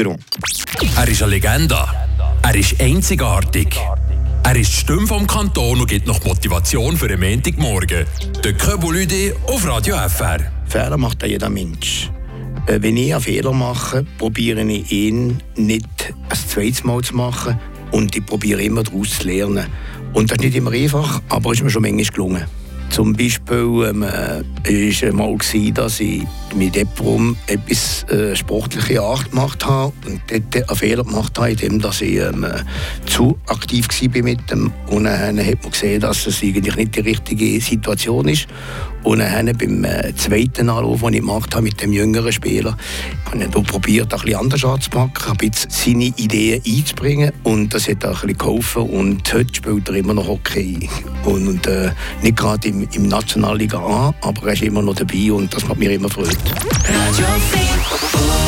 Er ist eine Legende. Er ist einzigartig. Er ist die Stimme vom Kanton und gibt noch Motivation für den Montagmorgen. Der Köbulüde auf Radio FR. Fehler macht jeder Mensch. Äh, wenn ich einen Fehler mache, probiere ich ihn nicht ein zweites Mal zu machen und ich probiere immer daraus zu lernen. Und das ist nicht immer einfach, aber ist mir schon manchmal gelungen. Zum Beispiel ähm, äh, einmal, gewesen, dass ich mit jemandem etwas äh, sportliche Art gemacht habe und dort einen Fehler gemacht habe, indem dass ich ähm, zu aktiv war mit dem. Und dann hat man gesehen, dass es eigentlich nicht die richtige Situation ist. Und dann beim äh, zweiten Anruf, den ich gemacht habe mit dem jüngeren Spieler, habe ich probiert, ein bisschen anders anzupacken, habe jetzt seine Ideen einzubringen und das hat auch ein bisschen geholfen und heute spielt er immer noch Hockey. Und äh, nicht gerade im, im Nationalliga A, aber er ist immer noch dabei und das macht mir immer Freude.